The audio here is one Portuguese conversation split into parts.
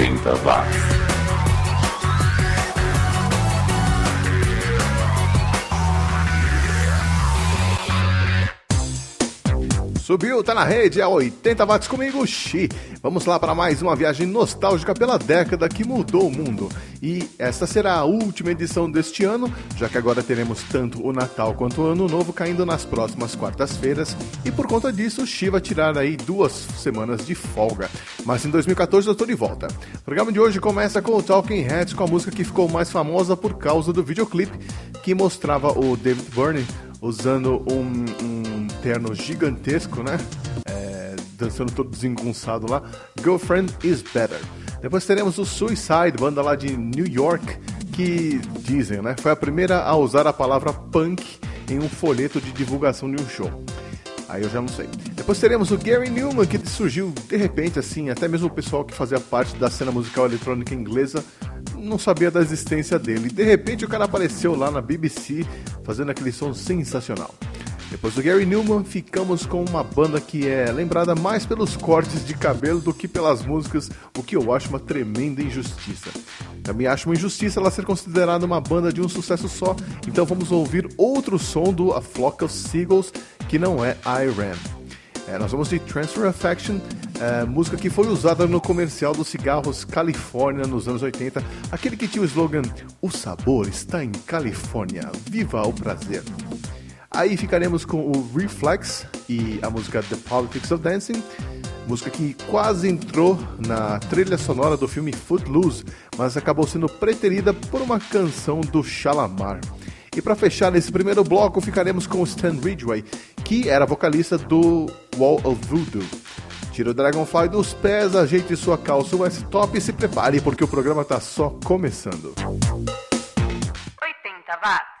80 watts. Subiu, tá na rede, é 80 watts comigo, Xi. Vamos lá para mais uma viagem nostálgica pela década que mudou o mundo. E esta será a última edição deste ano, já que agora teremos tanto o Natal quanto o Ano Novo caindo nas próximas quartas-feiras. E por conta disso, Xi vai tirar aí duas semanas de folga. Mas em 2014 eu tô de volta. O programa de hoje começa com o Talking Heads com a música que ficou mais famosa por causa do videoclipe que mostrava o David Byrne usando um, um terno gigantesco, né? É, dançando todo desengonçado lá. Girlfriend is Better. Depois teremos o Suicide, banda lá de New York, que dizem, né? Foi a primeira a usar a palavra punk em um folheto de divulgação de um show. Aí eu já não sei. Depois teremos o Gary Newman, que surgiu de repente, assim, até mesmo o pessoal que fazia parte da cena musical eletrônica inglesa não sabia da existência dele. De repente o cara apareceu lá na BBC fazendo aquele som sensacional. Depois do Gary Newman, ficamos com uma banda que é lembrada mais pelos cortes de cabelo do que pelas músicas, o que eu acho uma tremenda injustiça. Também acho uma injustiça ela ser considerada uma banda de um sucesso só, então vamos ouvir outro som do A Flock of Seagulls, que não é Iran. É, nós vamos de Transfer Affection, é, música que foi usada no comercial dos cigarros California nos anos 80, aquele que tinha o slogan O sabor está em Califórnia, viva o prazer. Aí ficaremos com o Reflex e a música The Politics of Dancing, música que quase entrou na trilha sonora do filme Footloose, mas acabou sendo preterida por uma canção do Shalamar. E para fechar nesse primeiro bloco, ficaremos com Stan Ridgway, que era vocalista do Wall of Voodoo. Tira o Dragonfly dos pés, ajeite sua calça US top e se prepare porque o programa tá só começando. 80 watts.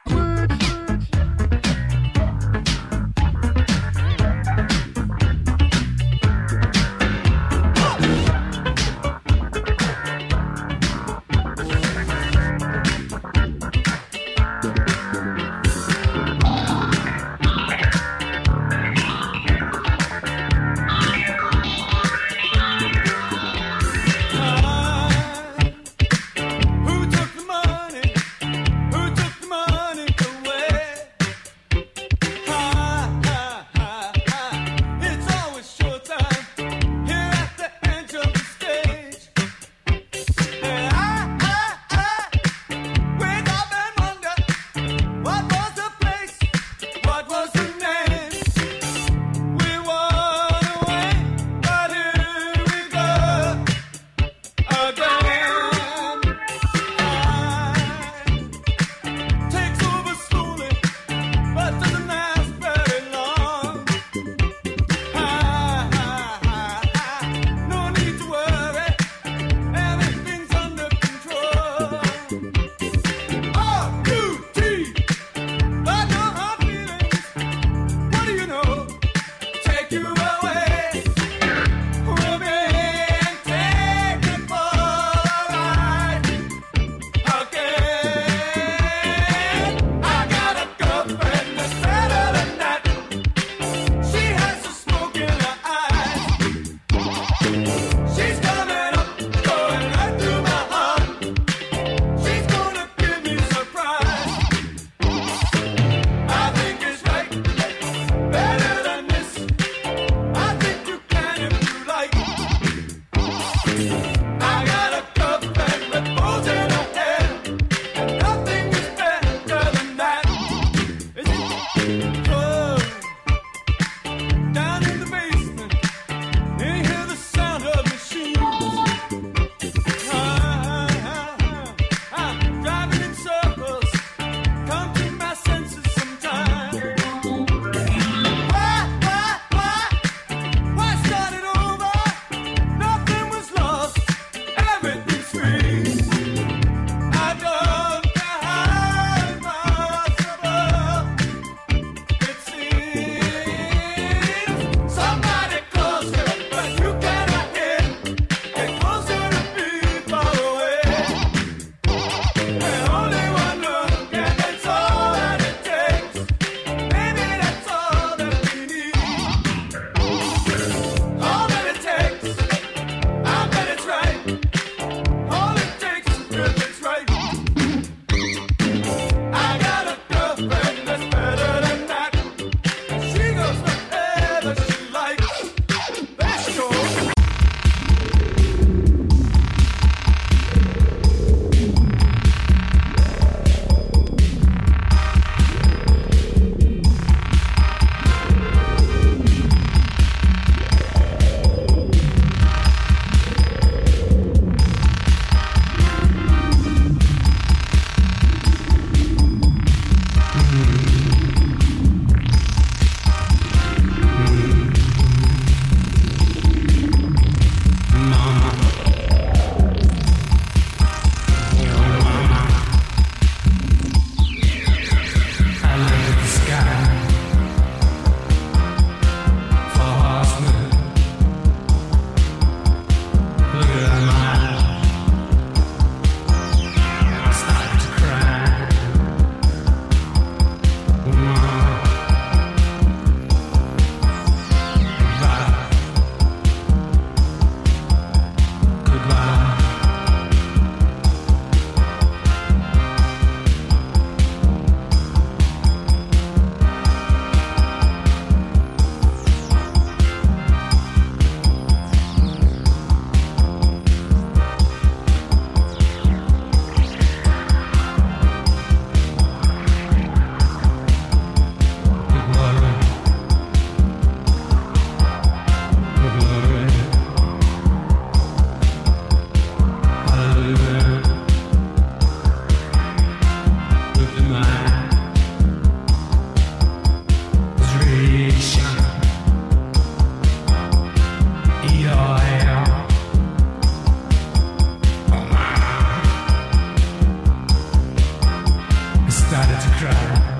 started to cry.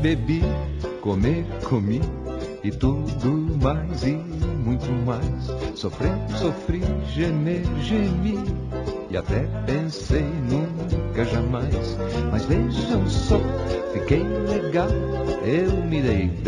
bebi, comer, comi e tudo mais e muito mais. sofri, sofri, gemer, gemi e até pensei nunca jamais. Mas vejam só, fiquei legal, eu me dei bem.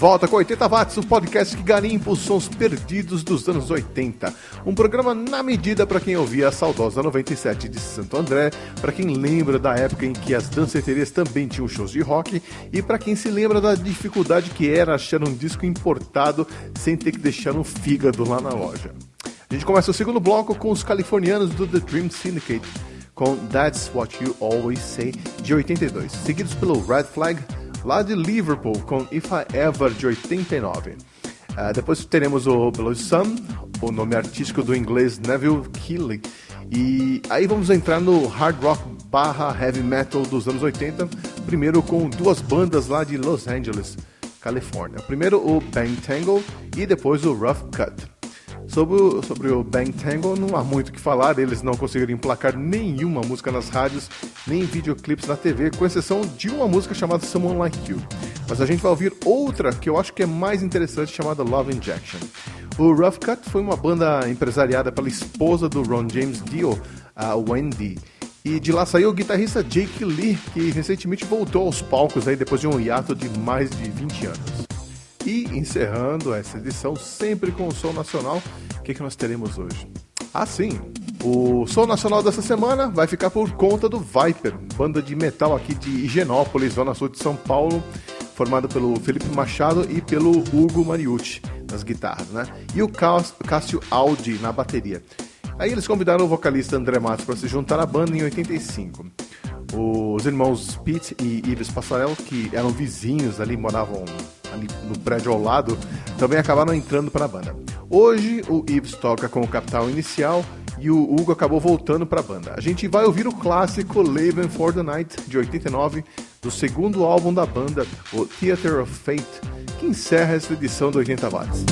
Volta com 80 Watts, o podcast que garimpa os sons perdidos dos anos 80. Um programa na medida para quem ouvia a saudosa 97 de Santo André, para quem lembra da época em que as danceterias também tinham shows de rock e para quem se lembra da dificuldade que era achar um disco importado sem ter que deixar um fígado lá na loja. A gente começa o segundo bloco com os californianos do The Dream Syndicate com That's What You Always Say de 82, seguidos pelo Red Flag lá de Liverpool com If I Ever de 89. Ah, depois teremos o Below Sun, o nome artístico do inglês Neville Keighley. E aí vamos entrar no hard rock barra heavy metal dos anos 80, primeiro com duas bandas lá de Los Angeles, Califórnia. Primeiro o Bang Tangle e depois o Rough Cut. Sobre o, sobre o Bang Tangle não há muito o que falar, eles não conseguiram emplacar nenhuma música nas rádios, nem videoclipes na TV, com exceção de uma música chamada Someone Like You. Mas a gente vai ouvir outra que eu acho que é mais interessante, chamada Love Injection. O Rough Cut foi uma banda empresariada pela esposa do Ron James Dio, a Wendy. E de lá saiu o guitarrista Jake Lee, que recentemente voltou aos palcos aí depois de um hiato de mais de 20 anos. Encerrando essa edição, sempre com o som nacional, o que, que nós teremos hoje? Ah, sim! O som nacional dessa semana vai ficar por conta do Viper, banda de metal aqui de Higienópolis, zona sul de São Paulo, formada pelo Felipe Machado e pelo Hugo Mariucci nas guitarras, né? E o Cássio Aldi na bateria. Aí eles convidaram o vocalista André Matos para se juntar à banda em 85. Os irmãos Pete e Ives Passarel, que eram vizinhos ali, moravam ali no prédio ao lado, também acabaram entrando para a banda. Hoje o Ives toca com o Capital Inicial e o Hugo acabou voltando para a banda. A gente vai ouvir o clássico Living for the Night de 89, do segundo álbum da banda, o Theater of Fate, que encerra essa edição do 80 Watts.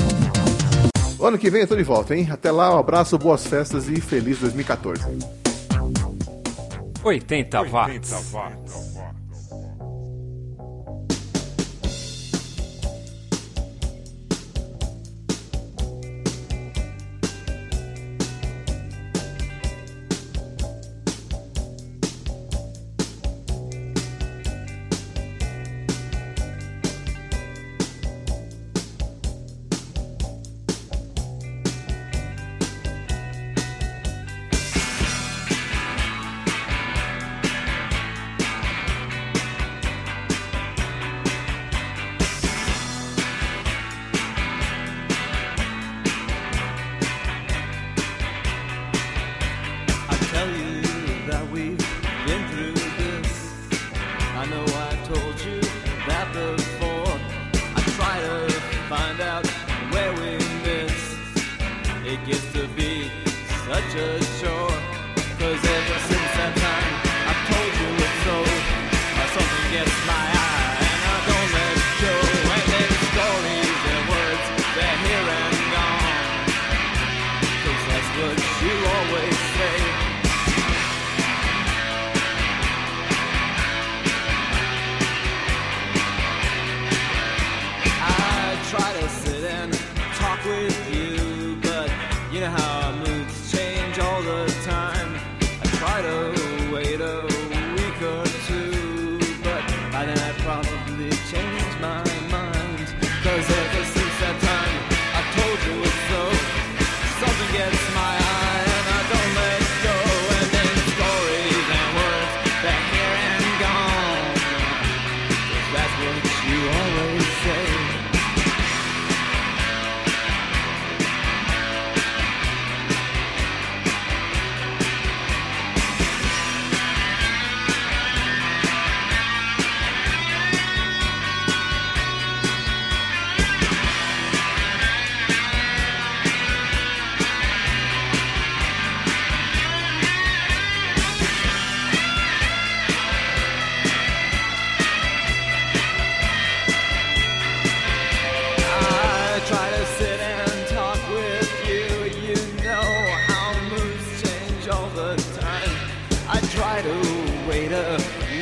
O ano que vem eu tô de volta, hein? Até lá, um abraço, boas festas e feliz 2014. 80 watts.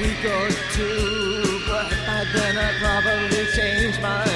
week or two, but I then I probably change my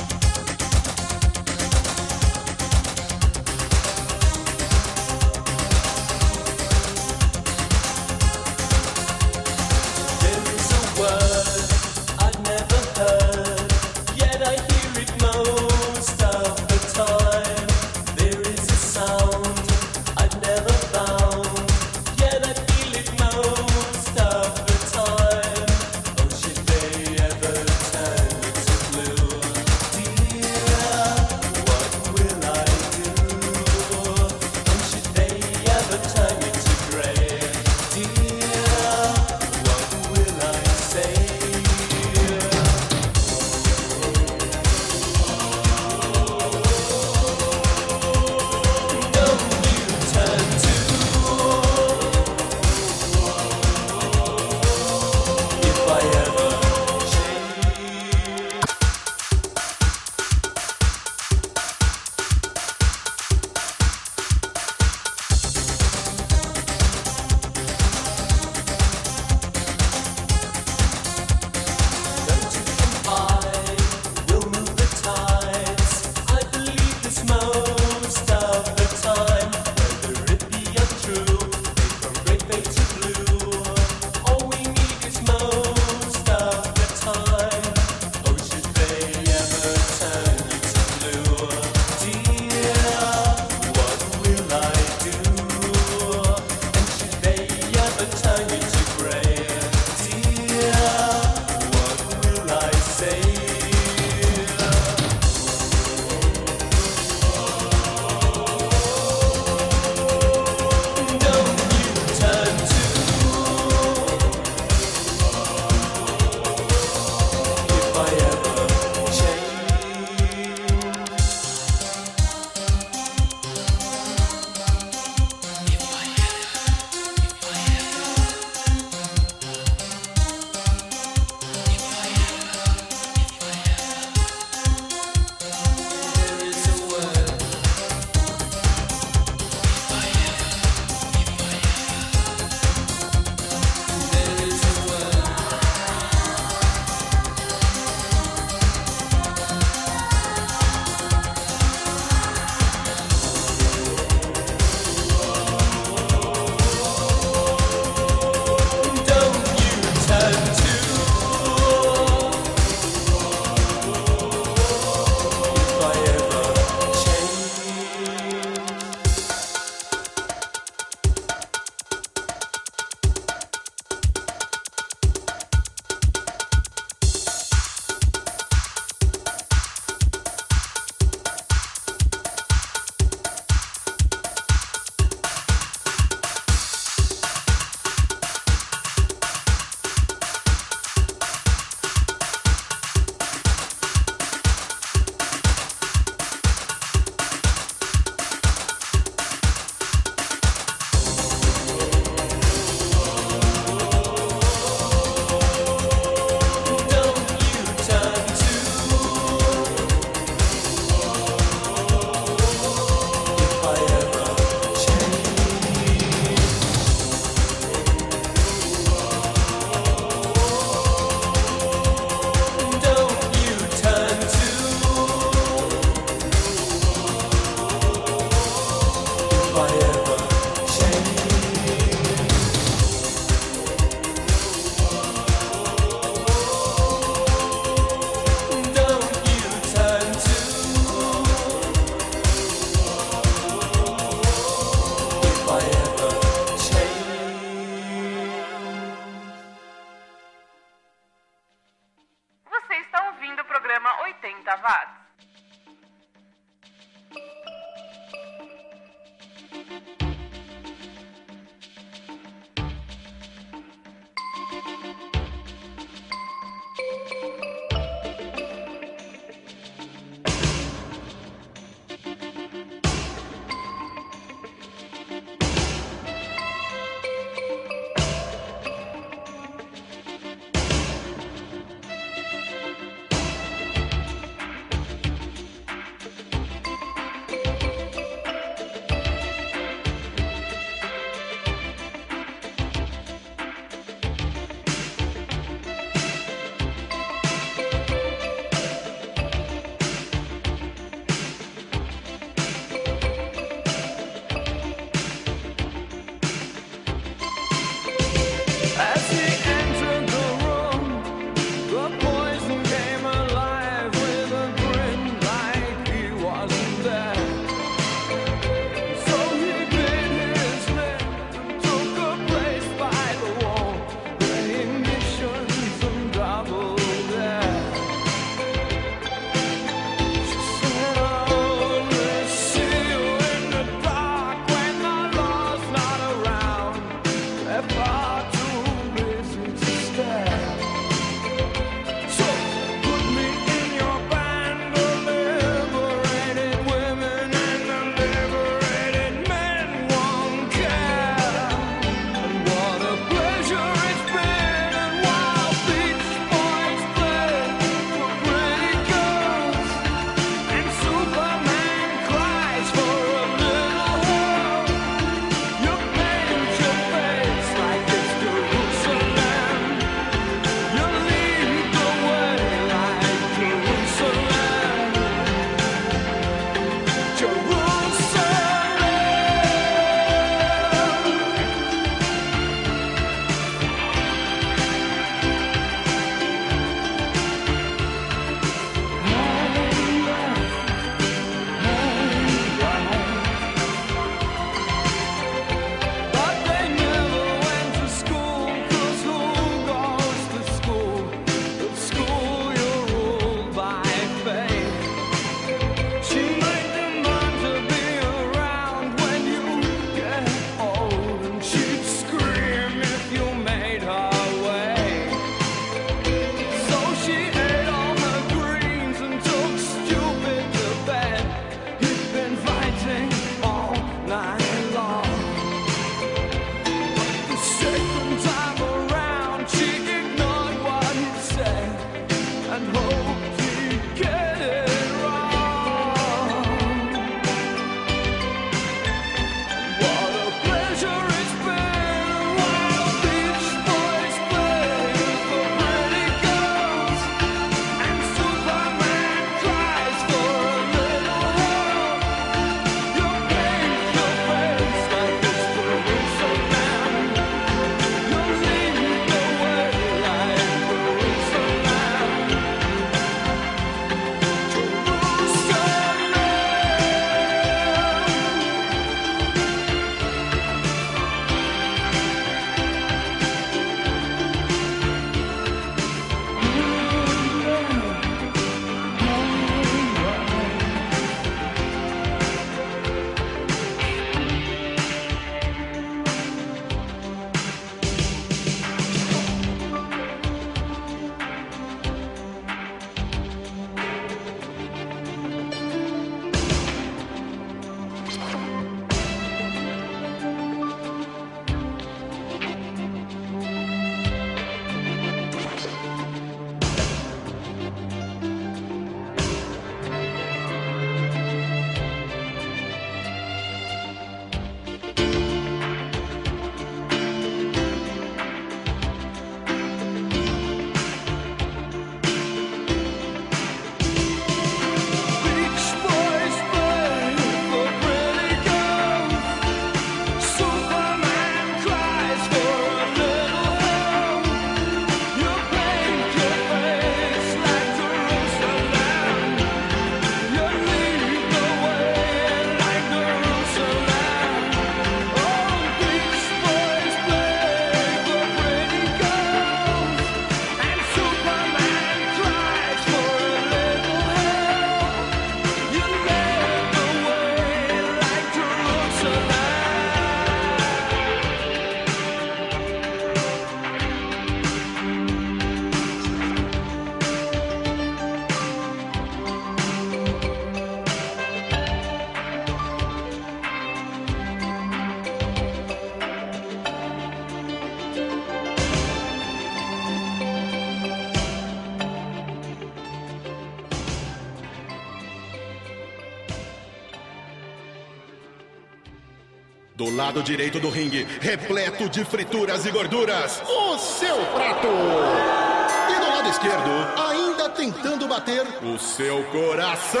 Do lado direito do ringue, repleto de frituras e gorduras, o seu prato. E do lado esquerdo, ainda tentando bater o seu coração.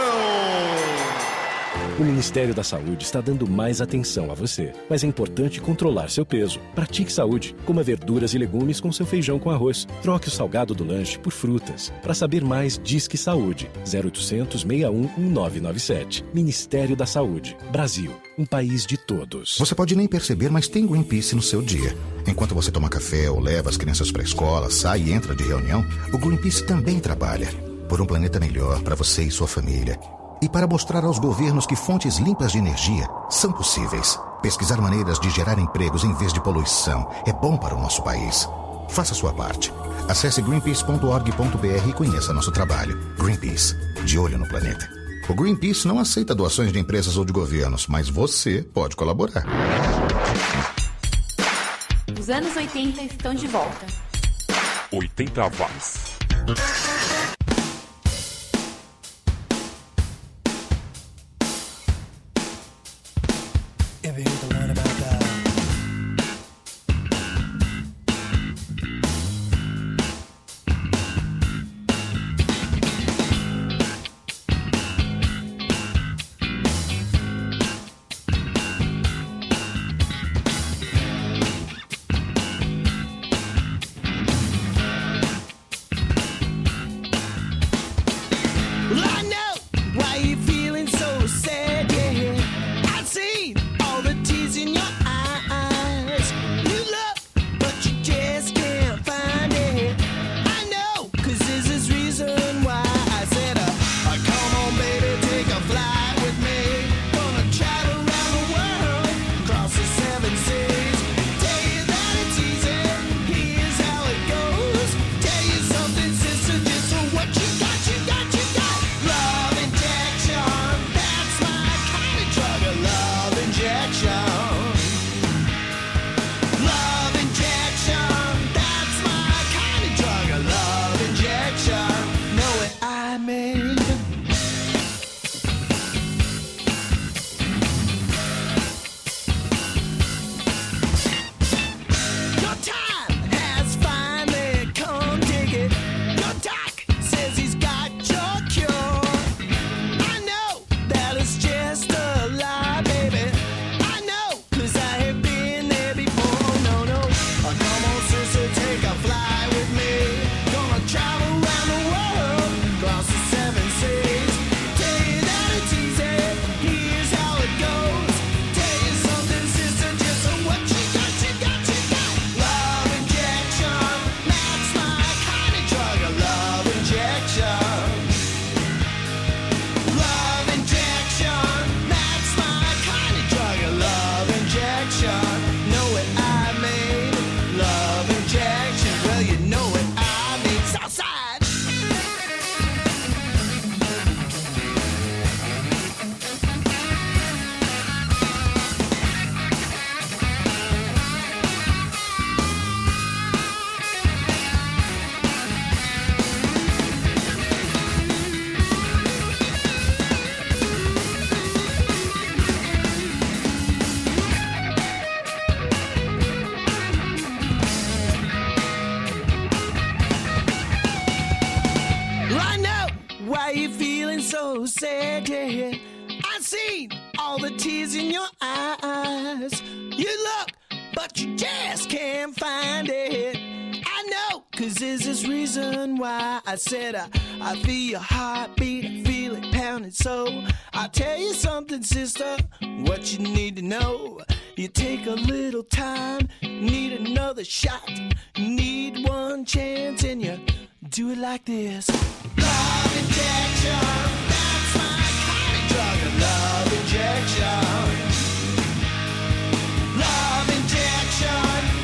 O Ministério da Saúde está dando mais atenção a você, mas é importante controlar seu peso. Pratique saúde. Coma verduras e legumes com seu feijão com arroz. Troque o salgado do lanche por frutas. Para saber mais, Disque Saúde. 0800 61 1997. Ministério da Saúde. Brasil. Um país de todos. Você pode nem perceber, mas tem Greenpeace no seu dia. Enquanto você toma café ou leva as crianças para a escola, sai e entra de reunião, o Greenpeace também trabalha. Por um planeta melhor para você e sua família. E para mostrar aos governos que fontes limpas de energia são possíveis. Pesquisar maneiras de gerar empregos em vez de poluição é bom para o nosso país. Faça sua parte. Acesse greenpeace.org.br e conheça nosso trabalho. Greenpeace, de olho no planeta. O Greenpeace não aceita doações de empresas ou de governos, mas você pode colaborar. Os anos 80 estão de volta. 80 watts. Said I, I feel your heartbeat, I feel it pounding so. I'll tell you something, sister, what you need to know. You take a little time, need another shot, need one chance, and you do it like this. Love injection, that's my kind of drug. Love injection. Love injection,